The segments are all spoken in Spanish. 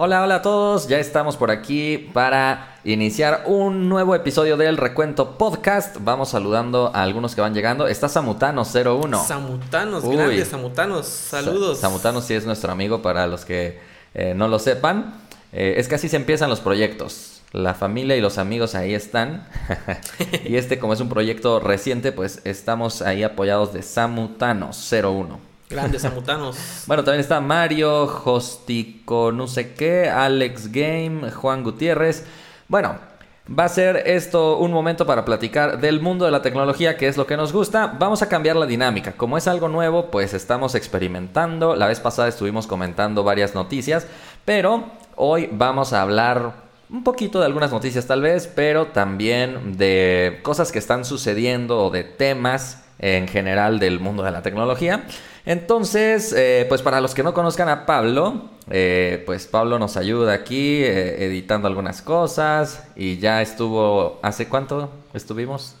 Hola, hola a todos, ya estamos por aquí para iniciar un nuevo episodio del Recuento Podcast. Vamos saludando a algunos que van llegando. Está Samutano01. Samutanos, grandes Samutanos, saludos. Sa Samutanos sí es nuestro amigo para los que eh, no lo sepan. Eh, es que así se empiezan los proyectos. La familia y los amigos ahí están. y este, como es un proyecto reciente, pues estamos ahí apoyados de Samutanos01. Grandes amutanos. bueno, también está Mario, Hostico, no sé qué, Alex Game, Juan Gutiérrez. Bueno, va a ser esto un momento para platicar del mundo de la tecnología, que es lo que nos gusta. Vamos a cambiar la dinámica. Como es algo nuevo, pues estamos experimentando. La vez pasada estuvimos comentando varias noticias, pero hoy vamos a hablar un poquito de algunas noticias tal vez, pero también de cosas que están sucediendo o de temas en general del mundo de la tecnología. Entonces, eh, pues para los que no conozcan a Pablo, eh, pues Pablo nos ayuda aquí eh, editando algunas cosas y ya estuvo, ¿hace cuánto estuvimos?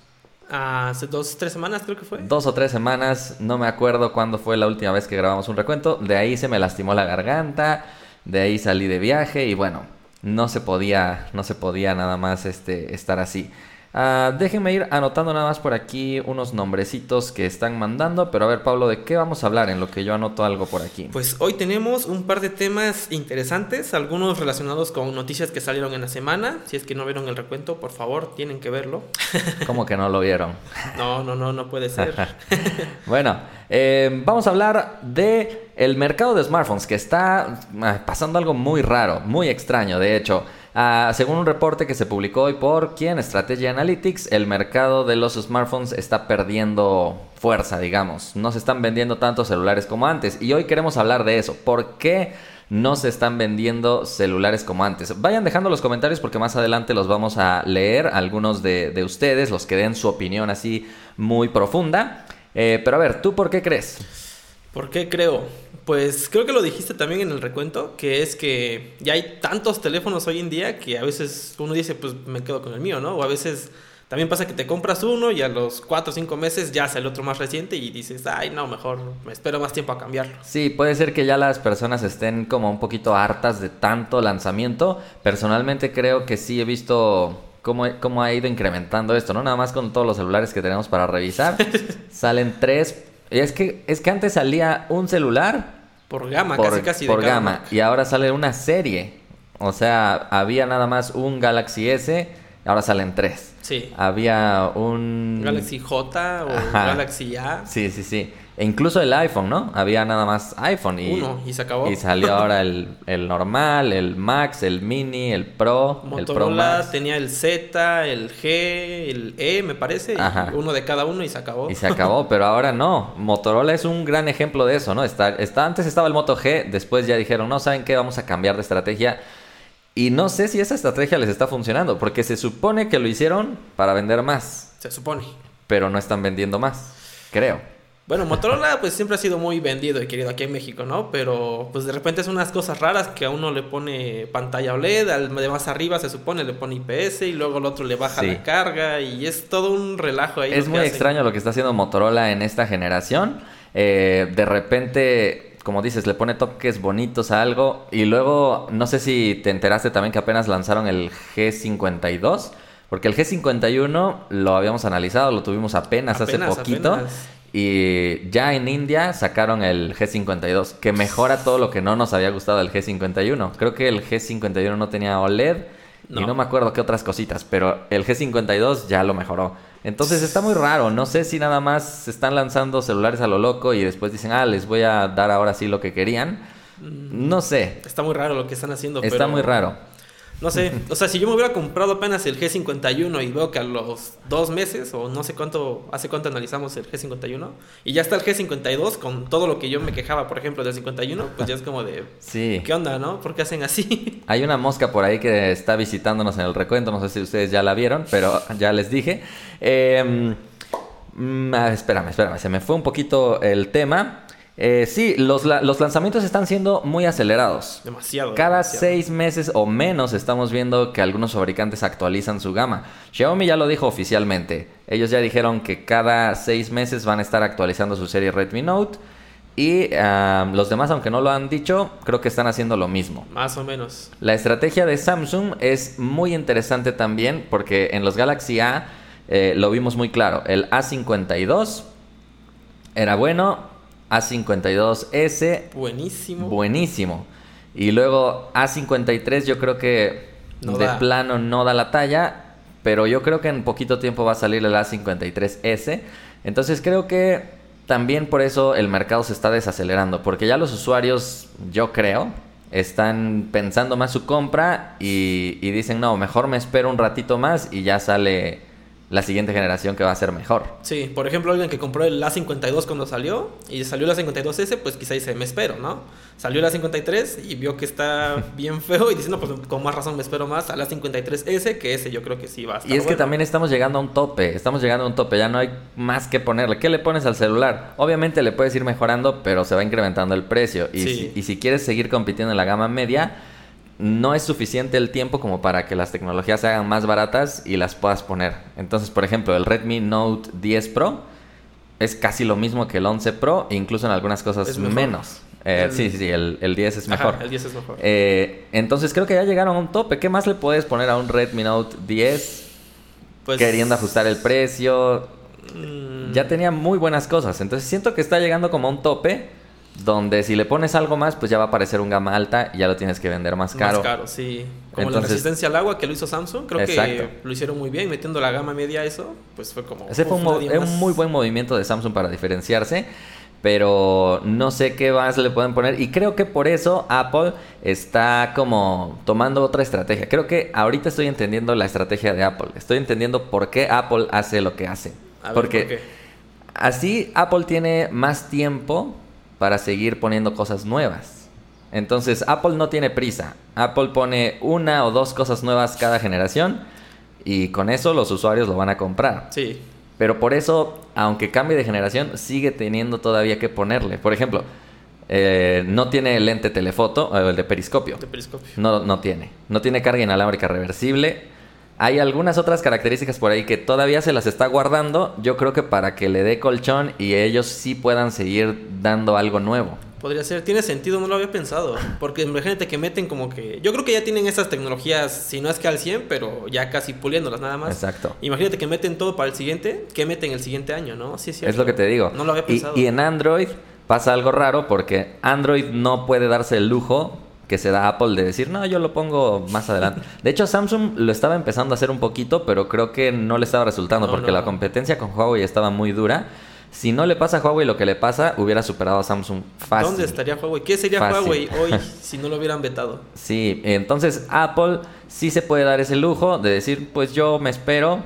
Hace dos, tres semanas creo que fue. Dos o tres semanas, no me acuerdo cuándo fue la última vez que grabamos un recuento. De ahí se me lastimó la garganta, de ahí salí de viaje y bueno, no se podía, no se podía nada más este, estar así. Uh, déjenme ir anotando nada más por aquí unos nombrecitos que están mandando. Pero a ver, Pablo, ¿de qué vamos a hablar en lo que yo anoto algo por aquí? Pues hoy tenemos un par de temas interesantes, algunos relacionados con noticias que salieron en la semana. Si es que no vieron el recuento, por favor, tienen que verlo. ¿Cómo que no lo vieron? No, no, no, no puede ser. bueno, eh, vamos a hablar de el mercado de smartphones que está ah, pasando algo muy raro, muy extraño, de hecho. Uh, según un reporte que se publicó hoy por quién, Strategy Analytics, el mercado de los smartphones está perdiendo fuerza, digamos. No se están vendiendo tantos celulares como antes. Y hoy queremos hablar de eso. ¿Por qué no se están vendiendo celulares como antes? Vayan dejando los comentarios porque más adelante los vamos a leer, algunos de, de ustedes, los que den su opinión así muy profunda. Eh, pero a ver, ¿tú por qué crees? ¿Por qué creo? Pues creo que lo dijiste también en el recuento, que es que ya hay tantos teléfonos hoy en día que a veces uno dice, pues me quedo con el mío, ¿no? O a veces también pasa que te compras uno y a los 4 o 5 meses ya sale otro más reciente y dices, ay, no, mejor me espero más tiempo a cambiarlo. Sí, puede ser que ya las personas estén como un poquito hartas de tanto lanzamiento. Personalmente creo que sí he visto cómo, cómo ha ido incrementando esto, ¿no? Nada más con todos los celulares que tenemos para revisar. salen tres. Es que, es que antes salía un celular por gama, casi casi de Por gama. Y ahora sale una serie. O sea, había nada más un Galaxy S, ahora salen tres. Sí. Había un... Galaxy J o Galaxy A. Sí, sí, sí. E incluso el iPhone, ¿no? Había nada más iPhone y... Uno, y se acabó. Y salió ahora el, el normal, el Max, el Mini, el Pro, Motorola el Pro Max. tenía el Z, el G, el E, me parece. Ajá. Uno de cada uno y se acabó. Y se acabó, pero ahora no. Motorola es un gran ejemplo de eso, ¿no? Está, está, antes estaba el Moto G, después ya dijeron, no, ¿saben qué? Vamos a cambiar de estrategia. Y no sé si esa estrategia les está funcionando, porque se supone que lo hicieron para vender más. Se supone. Pero no están vendiendo más, creo. Bueno, Motorola pues siempre ha sido muy vendido y querido aquí en México, ¿no? Pero pues de repente es unas cosas raras que a uno le pone pantalla OLED, al de más arriba se supone le pone IPS y luego el otro le baja sí. la carga y es todo un relajo ahí. Es muy hacen. extraño lo que está haciendo Motorola en esta generación. Eh, de repente, como dices, le pone toques bonitos a algo y luego no sé si te enteraste también que apenas lanzaron el G52. Porque el G51 lo habíamos analizado, lo tuvimos apenas, Apenas, hace poquito. apenas. Y ya en India sacaron el G52, que mejora todo lo que no nos había gustado del G51. Creo que el G51 no tenía OLED y No. no me acuerdo qué otras cositas, pero el G52 ya lo mejoró. Entonces está muy raro, no sé si nada más se están lanzando celulares a lo loco y después dicen, ah, les voy a dar ahora sí lo que querían. No sé, Está muy raro lo que están haciendo. está pero- muy raro. No sé, o sea, si yo me hubiera comprado apenas el G51 y veo que a los dos meses o no sé cuánto, hace cuánto analizamos el G51 y ya está el G52 con todo lo que yo me quejaba, por ejemplo, del 51, pues ya es como de, Sí. ¿qué onda, no? ¿Por qué hacen así? Hay una mosca por ahí que está visitándonos en el recuento, no sé si ustedes ya la vieron, pero ya les dije. Eh, mm, ah, espérame, espérame, se me fue un poquito el tema. Eh, sí, los, los lanzamientos están siendo muy acelerados. Demasiado. Cada demasiado. seis meses o menos estamos viendo que algunos fabricantes actualizan su gama. Xiaomi ya lo dijo oficialmente. Ellos ya dijeron que cada seis meses van a estar actualizando su serie Redmi Note. Y los demás, aunque no lo han dicho, creo que están haciendo lo mismo. Más o menos. La estrategia de Samsung es muy interesante también porque en los Galaxy A eh, lo vimos muy claro. El A52 era bueno, A52S Buenísimo. buenísimo. Y luego A53 yo creo que No de da. plano no da la talla, pero yo creo que en poquito tiempo va a salir el A53S. Entonces creo que también por eso el mercado se está desacelerando, porque ya los usuarios, yo creo, están pensando más su compra y, y dicen, no, mejor me espero un ratito más y ya sale la siguiente generación que va a ser mejor. Sí, por ejemplo, alguien que compró el A52 cuando salió y salió el A52S, pues quizá dice, me espero, ¿no? Salió el A53 y vio que está bien feo y dice, no, pues con más razón me espero más al A53S, que ese yo creo que sí va a estar Y es que también estamos llegando a un tope, estamos llegando a un tope, ya no hay más que ponerle. ¿Qué le pones al celular? Obviamente le puedes ir mejorando, pero se va incrementando el precio. Y, Sí. si, y si quieres seguir compitiendo en la gama media, no es suficiente el tiempo como para que las tecnologías se hagan más baratas y las puedas poner. Entonces, por ejemplo, el Redmi Note 10 Pro es casi lo mismo que el 11 Pro, e incluso en algunas cosas menos. Eh, El- Sí, sí, sí, el, el 10 es Ajá, mejor. el 10 es mejor. Eh, entonces creo que ya llegaron a un tope. ¿Qué más le puedes poner a un Redmi Note 10 Pues, queriendo ajustar el precio? mm, Ya tenía muy buenas cosas. Entonces siento que está llegando como a un tope donde si le pones algo más, pues ya va a parecer un gama alta y ya lo tienes que vender más caro. Más caro, sí. Como la resistencia al agua que lo hizo Samsung, creo Exacto. que lo hicieron muy bien, metiendo la gama media a eso, pues fue como... Ese fue un, un muy buen movimiento de Samsung para diferenciarse. Pero no sé qué más le pueden poner. Y creo que por eso Apple está como tomando otra estrategia. Creo que ahorita estoy entendiendo la estrategia de Apple. Estoy entendiendo por qué Apple hace lo que hace. A ver, Porque ¿por qué? así Apple tiene más tiempo para seguir poniendo cosas nuevas. Entonces Apple no tiene prisa. Apple pone una o dos cosas nuevas cada generación y con eso los usuarios lo van a comprar. Sí, Pero por eso, aunque cambie de generación, sigue teniendo todavía que ponerle. Por ejemplo, eh, no tiene el lente telefoto, o el de periscopio. de periscopio. No, no tiene. No tiene carga inalámbrica reversible. Hay algunas otras características por ahí que todavía se las está guardando. Yo creo que para que le dé colchón y ellos sí puedan seguir dando algo nuevo. Podría ser, tiene sentido, no lo había pensado. Porque imagínate que meten como que. Yo creo que ya tienen esas tecnologías, si no es que al 100, pero ya casi puliéndolas nada más. Exacto. Imagínate que meten todo para el siguiente, que meten el siguiente año, ¿no? Sí, Es lo que te digo. No lo había Y- pensado. Y, en Android pasa algo raro porque Android no puede darse el lujo que se da Apple de decir, no, yo lo pongo más adelante. De hecho, Samsung lo estaba empezando a hacer un poquito, pero creo que no le estaba resultando No, porque no. la competencia con Huawei estaba muy dura. Si no le pasa a Huawei lo que le pasa, hubiera superado a Samsung fácil. ¿Dónde estaría Huawei? ¿Qué sería Fácil. Huawei hoy si no lo hubieran vetado? Sí, entonces Apple sí se puede dar ese lujo de decir, pues yo me espero,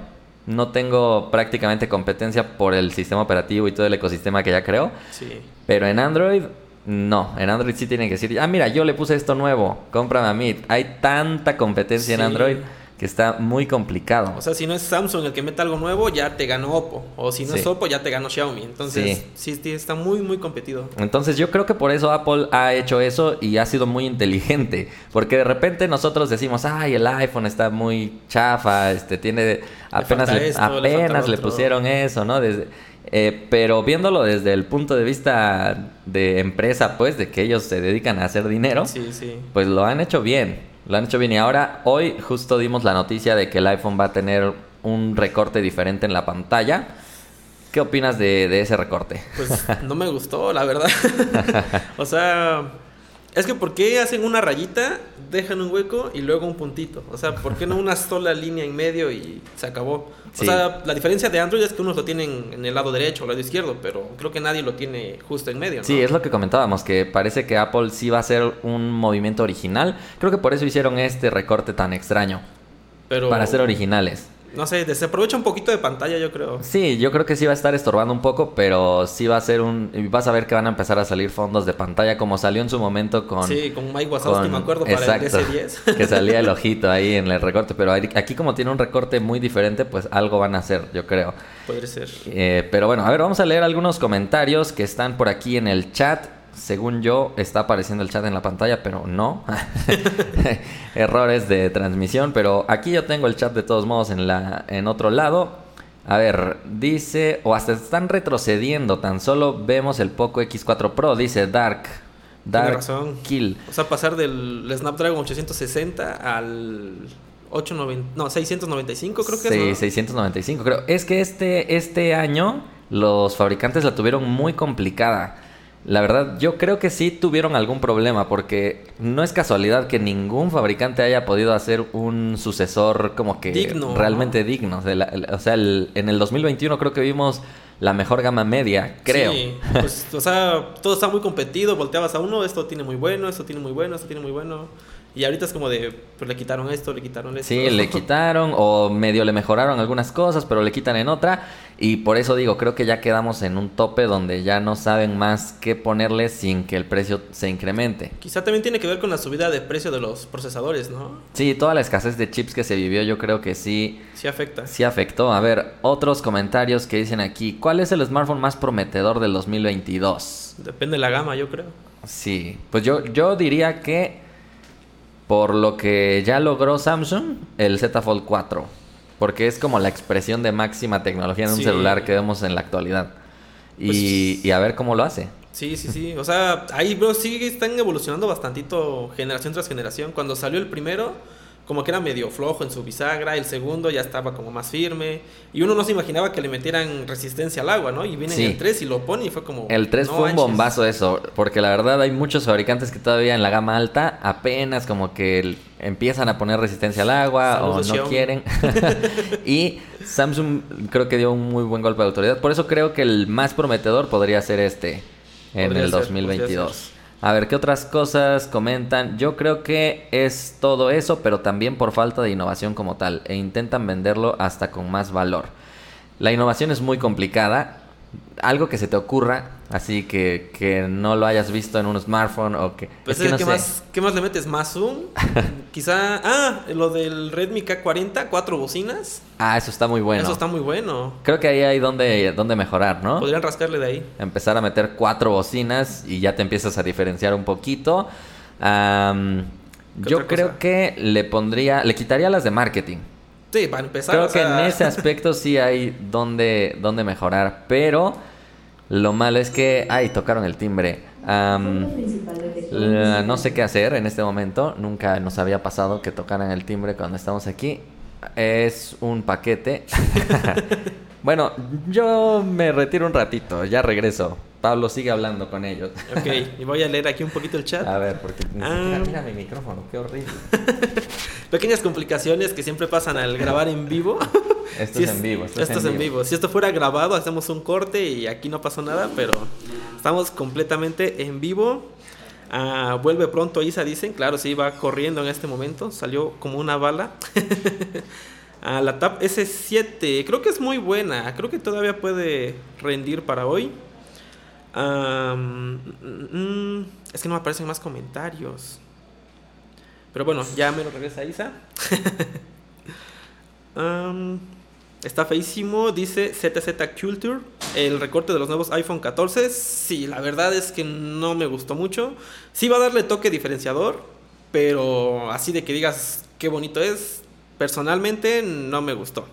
no tengo prácticamente competencia por el sistema operativo y todo el ecosistema que ya creo. Sí. Pero en Android, no. En Android sí tienen que decir, ah, mira, yo le puse esto nuevo, cómprame a mí. Hay tanta competencia en. Android que está muy complicado. O sea, si no es Samsung el que mete algo nuevo, ya te ganó Oppo. O si no Sí. es Oppo, ya te ganó Xiaomi. Entonces, Sí. está muy, muy competido. Entonces yo creo que por eso Apple ha hecho eso y ha sido muy inteligente. Porque de repente nosotros decimos, ay, el iPhone está muy chafa, este tiene apenas le, esto, le apenas le otro". pusieron eso, ¿no? Desde, eh, pero viéndolo desde el punto de vista de empresa, pues, de que ellos se dedican a hacer dinero, Sí, sí. pues lo han hecho bien. Lo han hecho bien. Y ahora, hoy justo dimos la noticia de que el iPhone va a tener un recorte diferente en la pantalla. ¿Qué opinas de, de ese recorte? Pues no me gustó, la verdad. o sea, es que ¿por qué hacen una rayita, dejan un hueco y luego un puntito? O sea, ¿por qué no una sola línea en medio y se acabó? Sí. O sea, la diferencia de Android es que unos lo tienen en el lado derecho o el lado izquierdo, pero creo que nadie lo tiene justo en medio, ¿no? Sí, es lo que comentábamos, que parece que Apple sí va a hacer un movimiento original. Creo que por eso hicieron este recorte tan extraño, pero, para ser originales. No sé, desaprovecha un poquito de pantalla, yo creo. Sí, yo creo que sí va a estar estorbando un poco, pero sí va a ser un... Vas a ver que van a empezar a salir fondos de pantalla, como salió en su momento con... sí, con Mike Wazowski, con- me acuerdo, para exacto, el DS10. que salía el ojito ahí en el recorte, pero aquí como tiene un recorte muy diferente, pues algo van a hacer, yo creo. Podría ser. Eh, pero bueno, a ver, vamos a leer algunos comentarios que están por aquí en el chat. Según yo, está apareciendo el chat en la pantalla, pero no. Errores de transmisión, pero aquí yo tengo el chat de todos modos en, la, en otro lado. A ver, dice, o hasta están retrocediendo, tan solo vemos el Poco X4 Pro, dice Dark. Dark razón. Kill. O sea, pasar del Snapdragon 860 al 890, no, 695 creo que Sí, es. ¿no? 695 creo. Es que este, este año los fabricantes la tuvieron muy complicada. La verdad, yo creo que sí tuvieron algún problema porque no es casualidad que ningún fabricante haya podido hacer un sucesor como que Digno, realmente ¿no? digno. O sea, la- el- o sea, el- en el 2021 creo que vimos la mejor gama media, creo. Sí, pues, o sea, todo está muy competido, volteabas a uno, esto tiene muy bueno, esto tiene muy bueno, esto tiene muy bueno. Y ahorita es como de, pues le quitaron esto, le quitaron esto. Sí, le quitaron o medio le mejoraron algunas cosas, pero le quitan en otra. Y por eso digo, creo que ya quedamos en un tope donde ya no saben más qué ponerle sin que el precio se incremente. Quizá también tiene que ver con la subida de precio de los procesadores, ¿no? Sí, toda la escasez de chips que se vivió yo creo que sí, Sí afecta. sí afectó. A ver, otros comentarios que dicen aquí. ¿Cuál es el smartphone más prometedor del 2022? Depende de la gama, yo creo. Sí, pues yo, yo diría que por lo que ya logró Samsung, el Z Fold 4. Porque es como la expresión de máxima tecnología en un Sí. celular que vemos en la actualidad. Y, Pues- y a ver cómo lo hace. Sí, sí, sí. O sea, ahí bro, sí están evolucionando bastantito generación tras generación. Cuando salió el primero, como que era medio flojo en su bisagra. El segundo ya estaba como más firme. Y uno no se imaginaba que le metieran resistencia al agua, ¿no? Y viene Sí. el 3 y lo pone y fue como... El 3 no fue un bombazo eso, porque la verdad hay muchos fabricantes que todavía en la gama alta apenas como que empiezan a poner resistencia al agua Saludos, o no Xiaomi. quieren. y Samsung creo que dio un muy buen golpe de autoridad. Por eso creo que el más prometedor podría ser este en Podría el ser, 2022. A ver, ¿qué otras cosas comentan? Yo creo que es todo eso, pero también por falta de innovación como tal. E intentan venderlo hasta con más valor. La innovación es muy complicada. Algo que se te ocurra, así que, que no lo hayas visto en un smartphone o que... Pues es que no ¿qué, sé. más, ¿qué más le metes? ¿Más zoom? Quizá... Ah, lo del Redmi K40, cuatro bocinas. Ah, eso está muy bueno. Eso está muy bueno. Creo que ahí hay donde, donde mejorar, ¿no? Podrían rascarle de ahí. Empezar a meter cuatro bocinas y ya te empiezas a diferenciar un poquito. Am, ¿Qué yo creo cosa? que le pondría, le quitaría las de marketing. Sí, para empezar. Creo o que sea, en ese aspecto sí hay donde, donde mejorar, pero lo malo es que, ay, tocaron el timbre. La- no sé qué hacer en este momento, nunca nos había pasado que tocaran el timbre cuando estamos aquí. Es un paquete. bueno, yo me retiro un ratito, ya regreso. Pablo sigue hablando con ellos. Ok, y voy a leer aquí un poquito el chat. A ver, porque ni Ah. siquiera mira mi micrófono, qué horrible. Pequeñas complicaciones que siempre pasan al grabar en vivo. Esto Si es en vivo. Esto, es en vivo. Si esto fuera grabado, hacemos un corte y aquí no pasó nada, pero estamos completamente en vivo. Ah, vuelve pronto Isa, dicen. Claro, sí, va corriendo en este momento. Salió como una bala. Ah, la TAP S7, creo que es muy buena. Creo que todavía puede rendir para hoy. Mm, mm, es que no me aparecen más comentarios. Pero bueno, ya me lo regresa Isa. Está feísimo, dice ZZ Culture. El recorte de los nuevos iPhone 14. Sí, la verdad es que no me gustó mucho. Sí va a darle toque diferenciador, pero así de que digas qué bonito es, personalmente no me gustó.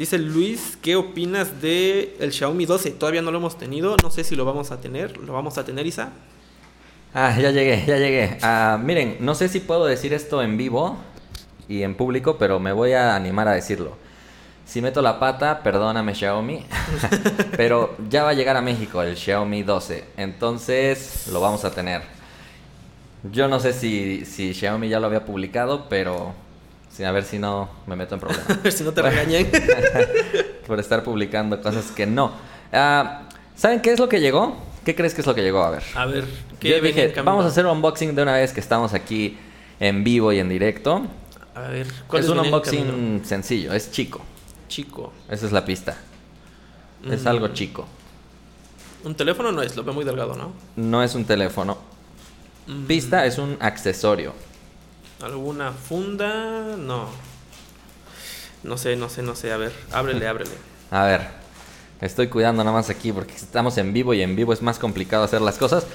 Dice Luis, ¿qué opinas de el Xiaomi 12? Todavía no lo hemos tenido, no sé si lo vamos a tener. ¿Lo vamos a tener, Isa? Ah, ya llegué, ya llegué. Ah, miren, no sé si puedo decir esto en vivo y en público, pero me voy a animar a decirlo. Si meto la pata, perdóname Xiaomi, pero ya va a llegar a México el Xiaomi 12, entonces lo vamos a tener. Yo no sé si, si Xiaomi ya lo había publicado, pero sí, a ver si no me meto en problemas A ver si no te regañan. por estar publicando cosas que no. Ah, ¿Saben qué es lo que llegó? ¿Qué crees que es lo que llegó? A ver. A ver, Yo dije, vamos a hacer un unboxing de una vez que estamos aquí en vivo y en directo. A ver, Es ¿cuáles un unboxing sencillo, es chico. chico. Esa es la pista. Es Mm. algo chico. Un teléfono no es, lo veo muy delgado, ¿no? No es un teléfono. Mm. Pista es un accesorio. ¿Alguna funda? No. No sé, no sé, no sé. A ver, ábrele, ábrele. A ver, estoy cuidando nada más aquí porque estamos en vivo y en vivo es más complicado hacer las cosas.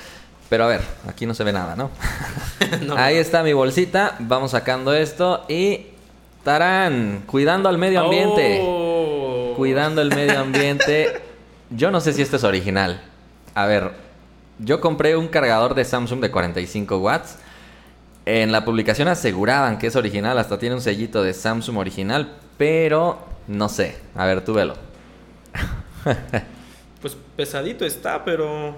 Pero a ver, aquí no se ve nada, ¿no? No, Ahí está mi bolsita. Vamos sacando esto y Tarán, cuidando al medio ambiente. Oh. Cuidando el medio ambiente. Yo no sé si esto es original. A ver, yo compré un cargador de Samsung de 45 watts. En la publicación aseguraban que es original, hasta tiene un sellito de Samsung original, pero no sé. A ver, tú velo. Pues pesadito está, pero.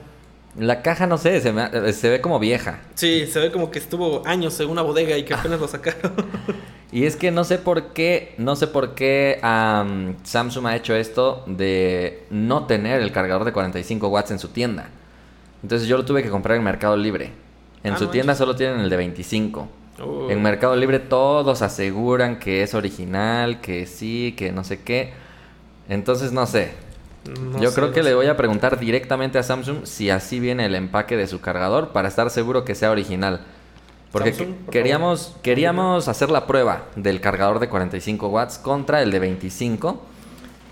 La caja, no sé, se, me- se ve como vieja. Sí, se ve como que estuvo años en una bodega y que apenas lo sacaron. Y es que no sé por qué, no sé por qué am, Samsung ha hecho esto de no tener el cargador de 45 watts en su tienda. Entonces yo lo tuve que comprar en Mercado Libre. En Ah, su no tienda manches. solo tienen el de 25. Oh. En Mercado Libre todos aseguran que es original, que sí, que no sé qué. Entonces no sé. No yo sé, creo que no le sé. voy a preguntar directamente a Samsung si así viene el empaque de su cargador para estar seguro que sea original. Porque Samsung, que- por queríamos, queríamos hacer la prueba del cargador de 45 watts contra el de 25.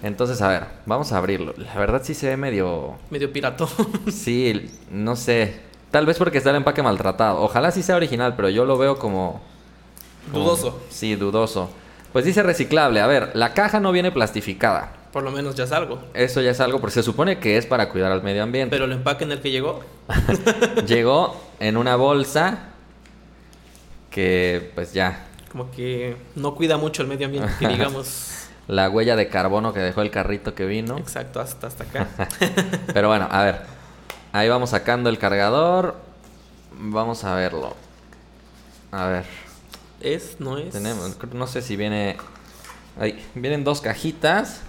Entonces, a ver, vamos a abrirlo. La verdad sí se ve medio... Medio pirato. Sí, no sé. Tal vez porque está el empaque maltratado. Ojalá sí sea original, pero yo lo veo como... como- Dudoso. Sí, dudoso. Pues dice reciclable. A ver, la caja no viene plastificada. Por lo menos ya es algo. Eso ya es algo, porque se supone que es para cuidar al medio ambiente. Pero el empaque en el que llegó. Llegó en una bolsa que, pues ya, Como que no cuida mucho el medio ambiente, que digamos. la huella de carbono que dejó el carrito que vino. Exacto, hasta, hasta acá. Pero bueno, a ver. Ahí vamos sacando el cargador. Vamos a verlo. A ver, ¿Es? ¿No es? tenemos, no sé si viene... Ahí, vienen dos cajitas.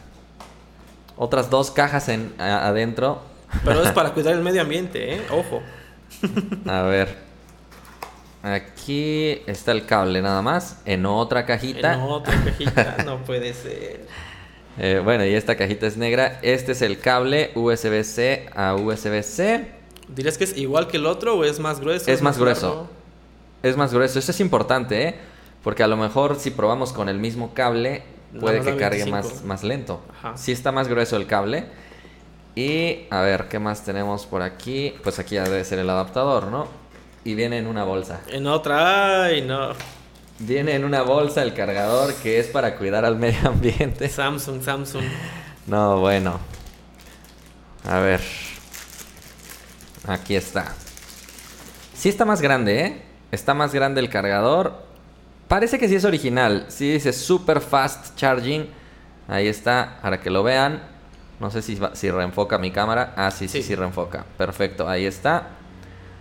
Otras dos cajas en, a- adentro. Pero es para cuidar el medio ambiente, ¿eh? Ojo. A ver. Aquí está el cable nada más. En otra cajita. En otra cajita, no puede ser. Eh, bueno, y esta cajita es negra. Este es el cable USB-C a USB-C. ¿Dirías que es igual que el otro o es más grueso? Es más grueso. largo? Es más grueso. Eso es importante, ¿eh? Porque a lo mejor si probamos con el mismo cable, puede que cargue 25. más, más lento. Ajá. Sí está más grueso el cable. Y a ver, ¿qué más tenemos por aquí? Pues aquí ya debe ser el adaptador, ¿no? Y viene en una bolsa. En otra, ay, no. Viene en una bolsa el cargador que es para cuidar al medio ambiente. Samsung, Samsung. No, bueno. A ver. Aquí está. Sí está más grande, ¿eh? Está más grande el cargador. Parece que sí es original. Sí dice Super Fast Charging. Ahí está, para que lo vean. No sé si, va- si reenfoca mi cámara. Ah, sí, sí, sí, Sí. reenfoca. Perfecto, ahí está.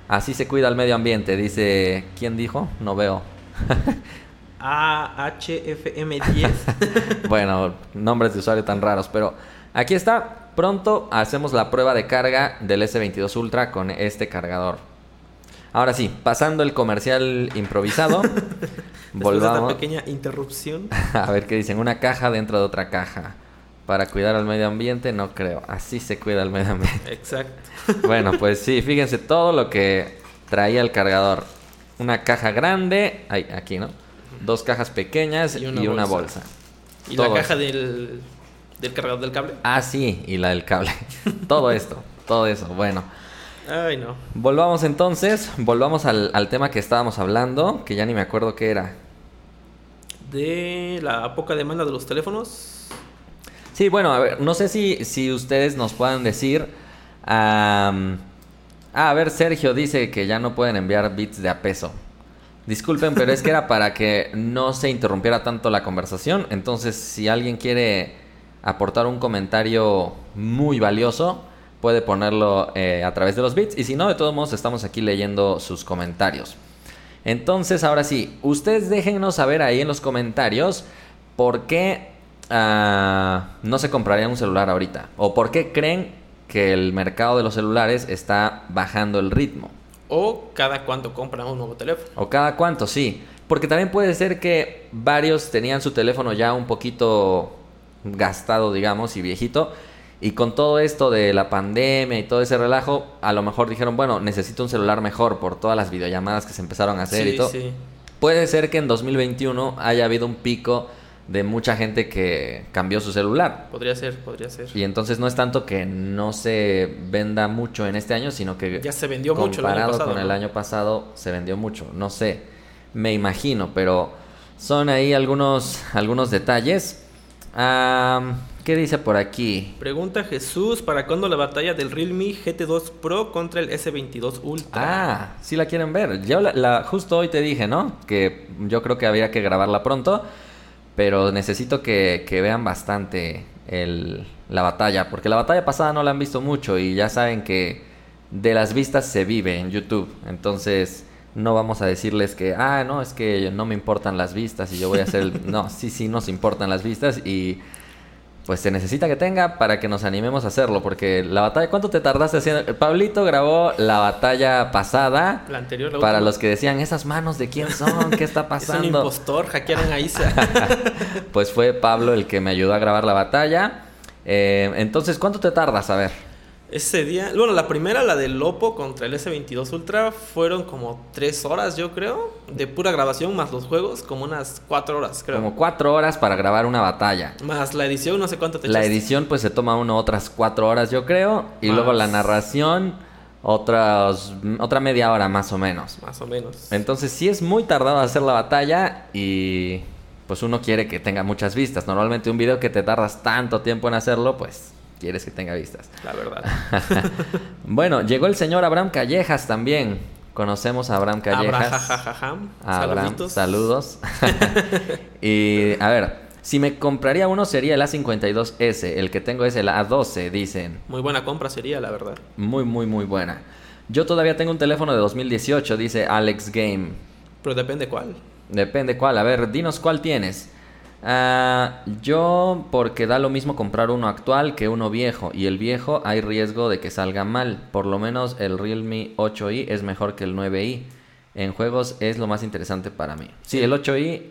Así se cuida el medio ambiente. Dice, ¿quién dijo? No veo. AHFM10. bueno, nombres de usuario tan raros, pero aquí está. Pronto hacemos la prueba de carga del S22 Ultra con este cargador. Ahora sí, pasando el comercial improvisado, Después de esta volvamos pequeña interrupción. a ver qué dicen. Una caja dentro de otra caja. Para cuidar al medio ambiente, no creo. Así se cuida el medio ambiente. Exacto. Bueno, pues sí, fíjense todo lo que traía el cargador. Una caja grande, ay, aquí, ¿no? Dos cajas pequeñas y Y una, bolsa. bolsa. Y Todo la caja del, del cargador del cable. Ah, sí, y la del cable. todo esto, todo eso. Bueno, Ay, no. volvamos entonces, volvamos al, al tema que estábamos hablando, que ya ni me acuerdo qué era. De la poca demanda de los teléfonos. Sí, bueno, a ver, no sé si, si ustedes nos puedan decir. Ah, a ver, Sergio dice que ya no pueden enviar bits de a peso. Disculpen, pero es que era para que no se interrumpiera tanto la conversación. Entonces, si alguien quiere aportar un comentario muy valioso, puede ponerlo eh, a través de los bits. Y si no, de todos modos, estamos aquí leyendo sus comentarios. Entonces, ahora sí, ustedes déjennos saber ahí en los comentarios por qué ah, no se compraría un celular ahorita. O por qué creen que el mercado de los celulares está bajando el ritmo. O cada cuánto compran un nuevo teléfono. O cada cuánto, sí. Porque también puede ser que varios tenían su teléfono ya un poquito gastado, digamos, y viejito. Y con todo esto de la pandemia y todo ese relajo, a lo mejor dijeron, bueno, necesito un celular mejor por todas las videollamadas que se empezaron a hacer y todo. sí. Puede ser que en 2021 haya habido un pico de mucha gente que cambió su celular. Podría ser, podría ser. Y entonces no es tanto que no se venda mucho en este año, sino que Ya se vendió mucho el año comparado pasado, con el año pasado se vendió mucho. No sé, me imagino, pero Son ahí algunos, algunos detalles. Ah, ¿Qué dice por aquí? Pregunta Jesús, ¿para cuándo la batalla del Realme GT2 Pro contra el S22 Ultra? Ah, sí la quieren ver. Yo la, la- justo hoy te dije, ¿no? Que yo creo que habría que grabarla pronto, pero necesito que, que vean bastante el- la batalla, porque la batalla pasada no la han visto mucho y ya saben que de las vistas se vive en YouTube. Entonces no vamos a decirles que, ah, no, es que no me importan las vistas y yo voy a hacer... el-". No, sí, sí nos importan las vistas y pues se necesita que tenga para que nos animemos a hacerlo, porque la batalla, ¿cuánto te tardaste haciendo? Pablito grabó la batalla pasada. La anterior, la para última. los que decían, ¿esas manos de quién son? ¿Qué está Es un pasando? impostor, hackearon a Isa. pues fue Pablo el que me ayudó a grabar la batalla. Eh, entonces, ¿cuánto te tardas? A ver. Ese día, bueno, la primera, la del Oppo contra el S22 Ultra, fueron como tres horas, yo creo, de pura grabación, más los juegos, como unas cuatro horas, creo. Como cuatro horas para grabar una batalla. Más la edición, no sé cuánto te La echaste. edición pues se toma uno otras cuatro horas yo creo. Y Más. luego la narración otras, otra media hora más o menos. Más o menos. Entonces sí es muy tardado hacer la batalla y pues uno quiere que tenga muchas vistas. Normalmente un video que te tardas tanto tiempo en hacerlo, pues quieres que tenga vistas. La verdad. Bueno, llegó el señor Abraham Callejas también. Conocemos a Abraham Callejas. Abraham, Abraham, saludos. y a ver, si me compraría uno sería el A52S. El que tengo es el A12, dicen. Muy buena compra sería, la verdad. Muy, muy, muy buena. Yo todavía tengo un teléfono de 2018, dice Alex Game. Pero depende cuál. Depende cuál. A ver, dinos cuál tienes. Ah, yo, porque da lo mismo comprar uno actual que uno viejo. Y el viejo hay riesgo de que salga mal. Por lo menos el Realme 8i es mejor que el 9i. En juegos es lo más interesante para mí. Sí, el 8i,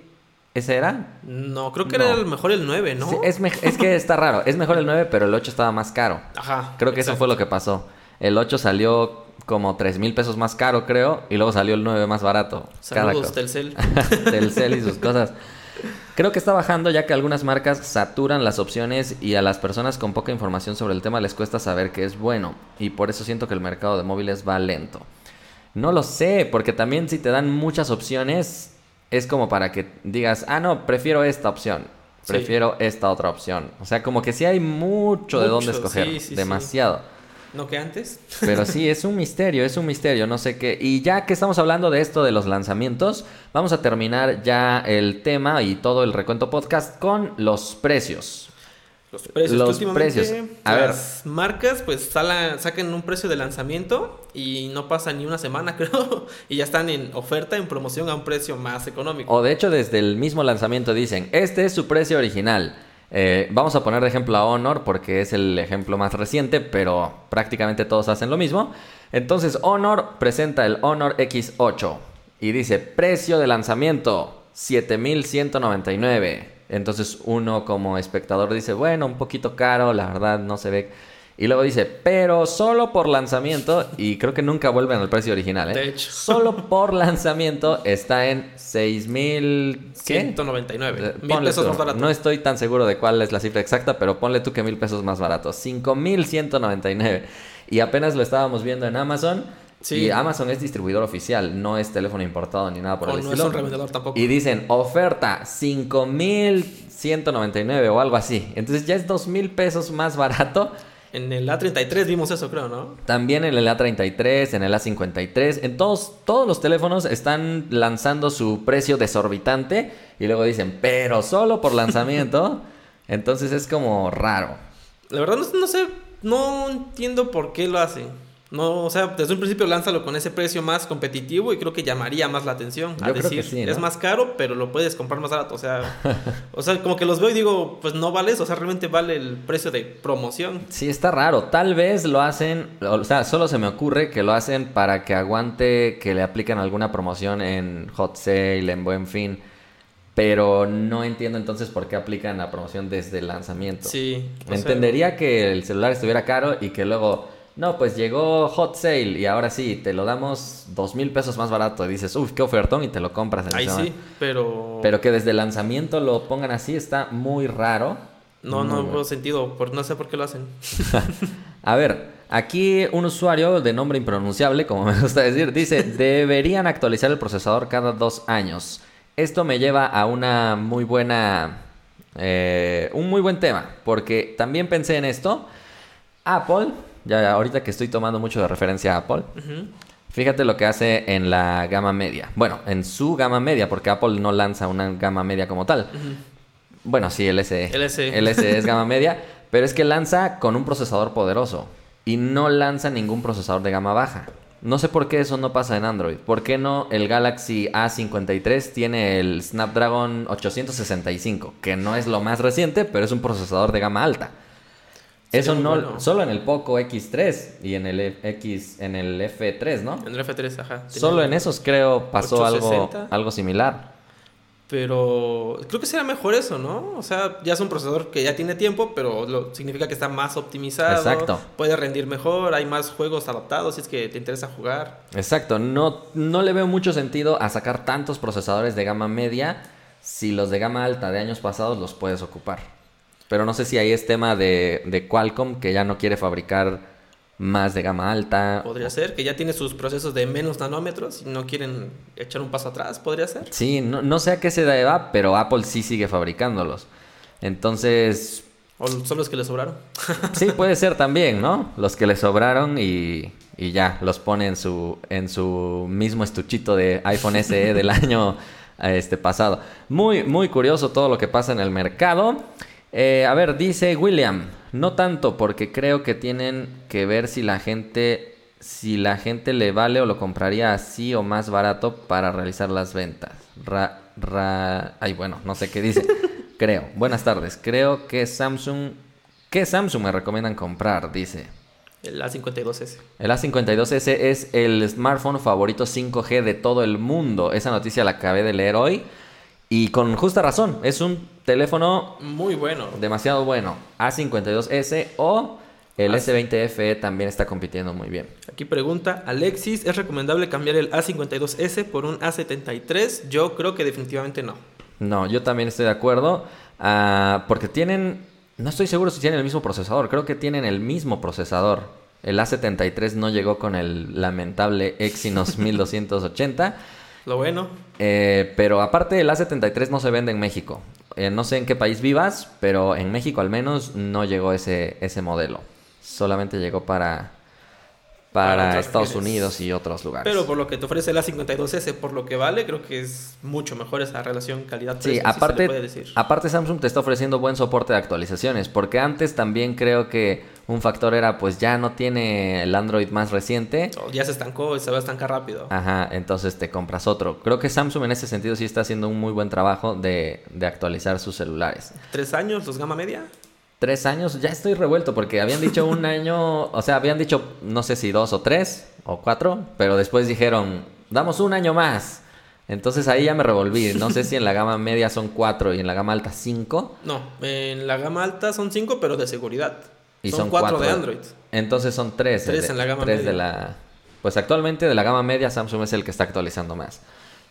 ¿ese era? No, creo que No. era el mejor el 9, ¿no? Sí, es, es que está raro. Es mejor el 9, pero el 8 estaba más caro. Ajá. Creo que eso fue lo que pasó. El 8 salió como 3 mil pesos más caro, creo. Y luego salió el 9 más barato. Saludos, Telcel. Telcel y sus cosas. Creo que está bajando ya que algunas marcas saturan las opciones y a las personas con poca información sobre el tema les cuesta saber qué es bueno. Y por eso siento que el mercado de móviles va lento. No lo sé, porque también si te dan muchas opciones, es como para que digas, ah, no, prefiero esta opción. Sí. Prefiero esta otra opción. O sea, como que sí hay mucho de dónde escoger. sí, sí, sí. demasiado. ¿No que antes? Pero sí, es un misterio, es un misterio, no sé qué. Y ya que estamos hablando de esto de los lanzamientos, vamos a terminar ya el tema y todo el recuento podcast con los precios. Los precios. Los precios. A las marcas pues sala- sacan un precio de lanzamiento y no pasa ni una semana creo y ya están en oferta, en promoción a un precio más económico. O de hecho, desde el mismo lanzamiento dicen, este es su precio original. Eh, vamos a poner de ejemplo a Honor porque es el ejemplo más reciente, pero prácticamente todos hacen lo mismo. Entonces, Honor presenta el Honor X8 y dice, precio de lanzamiento, 7199. Entonces uno como espectador dice, bueno, un poquito caro, la verdad no se ve. Y luego dice, pero solo por lanzamiento, y creo que nunca vuelven al precio original, ¿eh? De hecho. Solo por lanzamiento está en 6000. ¿Qué? 199. Eh, Mil ponle pesos tú. más barato. No estoy tan seguro de cuál es la cifra exacta, pero ponle tú que mil pesos más barato. 5199. Y apenas lo estábamos viendo en Amazon. Sí. Y Amazon es distribuidor oficial, no es teléfono importado ni nada por O el no es estilo. un revendedor tampoco. Y dicen oferta 5199 o algo así. Entonces ya es 2000 pesos más barato. En el A33 vimos eso, creo, ¿no? También en el A33, en el A53, en todos, todos los teléfonos están lanzando su precio desorbitante y luego dicen, pero solo por lanzamiento. Entonces es como raro. La verdad no, no sé, no entiendo por qué lo hacen. No, o sea, desde un principio lánzalo con ese precio más competitivo y creo que llamaría más la atención. A Yo creo que decir, sí, ¿no? es más caro, pero lo puedes comprar más barato. O sea, o sea, como que los veo y digo, pues no vales, o sea, realmente vale el precio de promoción. Sí, está raro. Tal vez lo hacen, o sea, solo se me ocurre que lo hacen para que aguante que le apliquen alguna promoción en Hot Sale, en Buen Fin. Pero no entiendo entonces por qué aplican la promoción desde el lanzamiento. Sí. sea, Entendería que el celular estuviera caro y que luego, no, pues llegó Hot Sale y ahora sí, te lo damos dos mil pesos más barato. Y dices, uff, qué ofertón y te lo compras en Ahí sí, pero, Pero que desde el lanzamiento lo pongan así está muy raro. no, Muy no veo sentido, por, no sé por qué lo hacen. A ver, aquí un usuario de nombre impronunciable, como me gusta decir, dice, deberían actualizar el procesador cada dos años. Esto me lleva a una muy buena. eh, un muy buen tema. Porque también pensé en esto. Apple, ya ahorita que estoy tomando mucho de referencia a Apple, fíjate lo que hace en la gama media. Bueno, en su gama media, porque Apple no lanza una gama media como tal. Bueno, sí, el SE. El SE. El SE es gama media, pero es que lanza con un procesador poderoso y no lanza ningún procesador de gama baja. No sé por qué eso no pasa en Android. ¿Por qué no el Galaxy A53 tiene el Snapdragon 865? Que no es lo más reciente, pero es un procesador de gama alta. Eso no, bueno. solo en el Poco X3 y en el X, en el F3, ¿no? En el F3, ajá. Solo en esos creo pasó algo, 860. algo similar. Pero creo que será mejor eso, ¿no? O sea, ya es un procesador que ya tiene tiempo, pero lo, significa que está más optimizado. Exacto. Puede rendir mejor, hay más juegos adaptados si es que te interesa jugar. Exacto, no, no le veo mucho sentido a sacar tantos procesadores de gama media si los de gama alta de años pasados los puedes ocupar. Pero no sé si ahí es tema de, de Qualcomm que ya no quiere fabricar más de gama alta. Podría ser, que ya tiene sus procesos de menos nanómetros y no quieren echar un paso atrás, podría ser. Sí, no, no sé a qué se deba, pero Apple sí sigue fabricándolos. Entonces, O son los que le sobraron. sí puede ser también, ¿no? Los que le sobraron y, y ya, los pone en su, en su mismo estuchito de iPhone SE del año este, pasado. Muy, muy curioso todo lo que pasa en el mercado. Eh, a ver, dice William, no tanto porque creo que tienen que ver si la gente, si la gente le vale o lo compraría así o más barato para realizar las ventas. Ra, ra- ay, bueno, no sé qué dice. creo. Buenas tardes. Creo que Samsung, ¿qué Samsung me recomiendan comprar? Dice. El A52S. El A52S es el smartphone favorito 5G de todo el mundo. Esa noticia la acabé de leer hoy. Y con justa razón. Es un teléfono Muy bueno. demasiado bueno. A52S o el As- S20FE también está compitiendo muy bien. Aquí pregunta, Alexis, ¿es recomendable cambiar el A52S por un A73? Yo creo que definitivamente no. No, yo también estoy de acuerdo. ah, porque tienen. No estoy seguro si tienen el mismo procesador. Creo que tienen el mismo procesador. El A73 no llegó con el lamentable Exynos 1280. Lo bueno, Eh, pero aparte el A73 no se vende en México. Eh, no sé en qué país vivas, pero en México al menos no llegó ese, ese modelo. Solamente llegó para, para, Estados. Unidos y otros lugares. pero por lo que te ofrece el A52S, por lo que vale, creo que es mucho mejor esa relación calidad-precio. Sí, si se le aparte, puede decir. aparte Samsung te está ofreciendo buen soporte de actualizaciones, porque antes también creo que un factor era pues ya no tiene el Android más reciente. O ya se estancó y se va a estancar rápido. Ajá, entonces te compras otro. Creo que Samsung en ese sentido sí está haciendo un muy buen trabajo de, de actualizar sus celulares. ¿Tres años los gama media? Tres años, ya estoy revuelto porque habían dicho un año, o sea, habían dicho no sé si dos o tres o cuatro, pero después dijeron, damos un año más. Entonces ahí ya me revolví. No sé si en la gama media son cuatro y en la gama alta cinco. No, en la gama alta son cinco, pero de seguridad. Y son, son, cuatro, de. Android. Entonces son tres. Tres de- en la gama tres media. de la. Pues actualmente de la gama media Samsung es el que está actualizando más.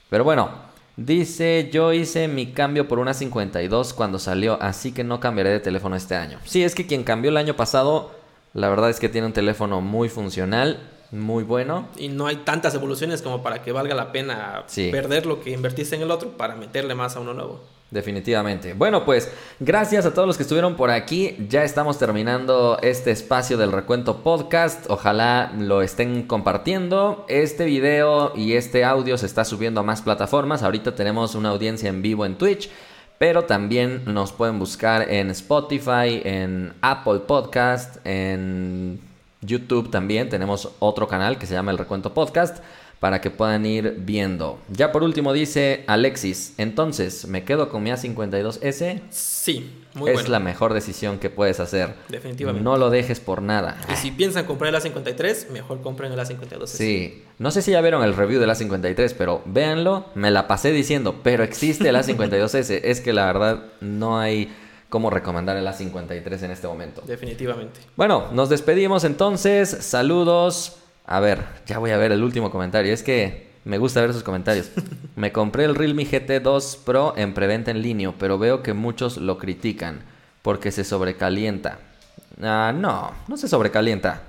Pero bueno, dice yo hice mi cambio por una 52 cuando salió, así que no cambiaré de teléfono este año. Sí, es que quien cambió el año pasado, la verdad es que tiene un teléfono muy funcional, muy bueno. Y no hay tantas evoluciones como para que valga la pena Sí. perder lo que invertiste en el otro para meterle más a uno nuevo. Definitivamente. Bueno, pues gracias a todos los que estuvieron por aquí. Ya estamos terminando este espacio del recuento podcast. Ojalá lo estén compartiendo. Este video y este audio se está subiendo a más plataformas. Ahorita tenemos una audiencia en vivo en Twitch. Pero también nos pueden buscar en Spotify, en Apple Podcast, en YouTube también. Tenemos otro canal que se llama El Recuento Podcast para que puedan ir viendo. Ya por último dice Alexis, entonces me quedo con mi A52S. Sí, muy es bueno. la mejor decisión que puedes hacer. Definitivamente. No lo dejes por nada. Y si piensan comprar el A53, mejor compren el A52. Sí, no sé si ya vieron el review del A53, pero véanlo, me la pasé diciendo, pero existe el A52S. es que la verdad no hay cómo recomendar el A53 en este momento. Definitivamente. Bueno, nos despedimos entonces. Saludos. A ver, ya voy a ver el último comentario. Es que me gusta ver sus comentarios. Me compré el Realme GT2 Pro en preventa en línea, pero veo que muchos lo critican porque se sobrecalienta. Ah, no, no se sobrecalienta.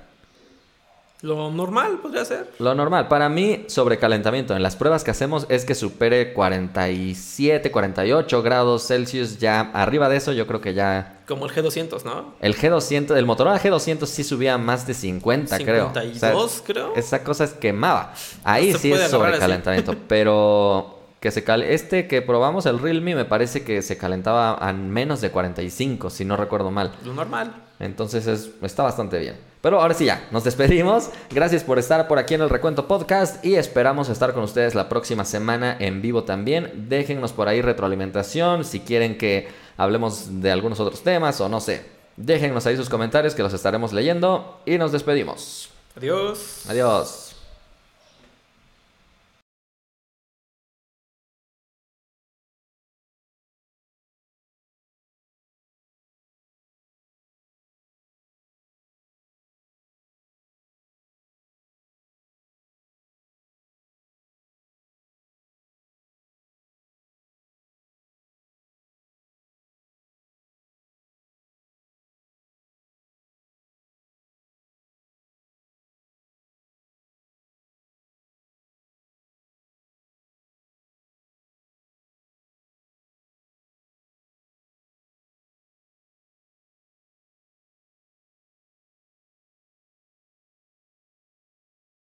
Lo normal podría ser. Lo normal. Para mí, sobrecalentamiento en las pruebas que hacemos es que supere 47, 48 grados Celsius. Ya arriba de eso, yo creo que ya. Como el G200, ¿no? El G200, el Motorola G200 sí subía más de 50, creo. 52, creo. Esa cosa es quemaba. Ahí sí es sobrecalentamiento. pero que se cal este que probamos, el Realme, me parece que se calentaba a menos de 45, si no recuerdo mal. Lo normal. Entonces es, está bastante bien. Pero ahora sí ya, nos despedimos. Gracias por estar por aquí en el Recuento Podcast y esperamos estar con ustedes la próxima semana en vivo también. Déjennos por ahí retroalimentación si quieren que hablemos de algunos otros temas o no sé. Déjennos ahí sus comentarios que los estaremos leyendo y nos despedimos. Adiós. Adiós.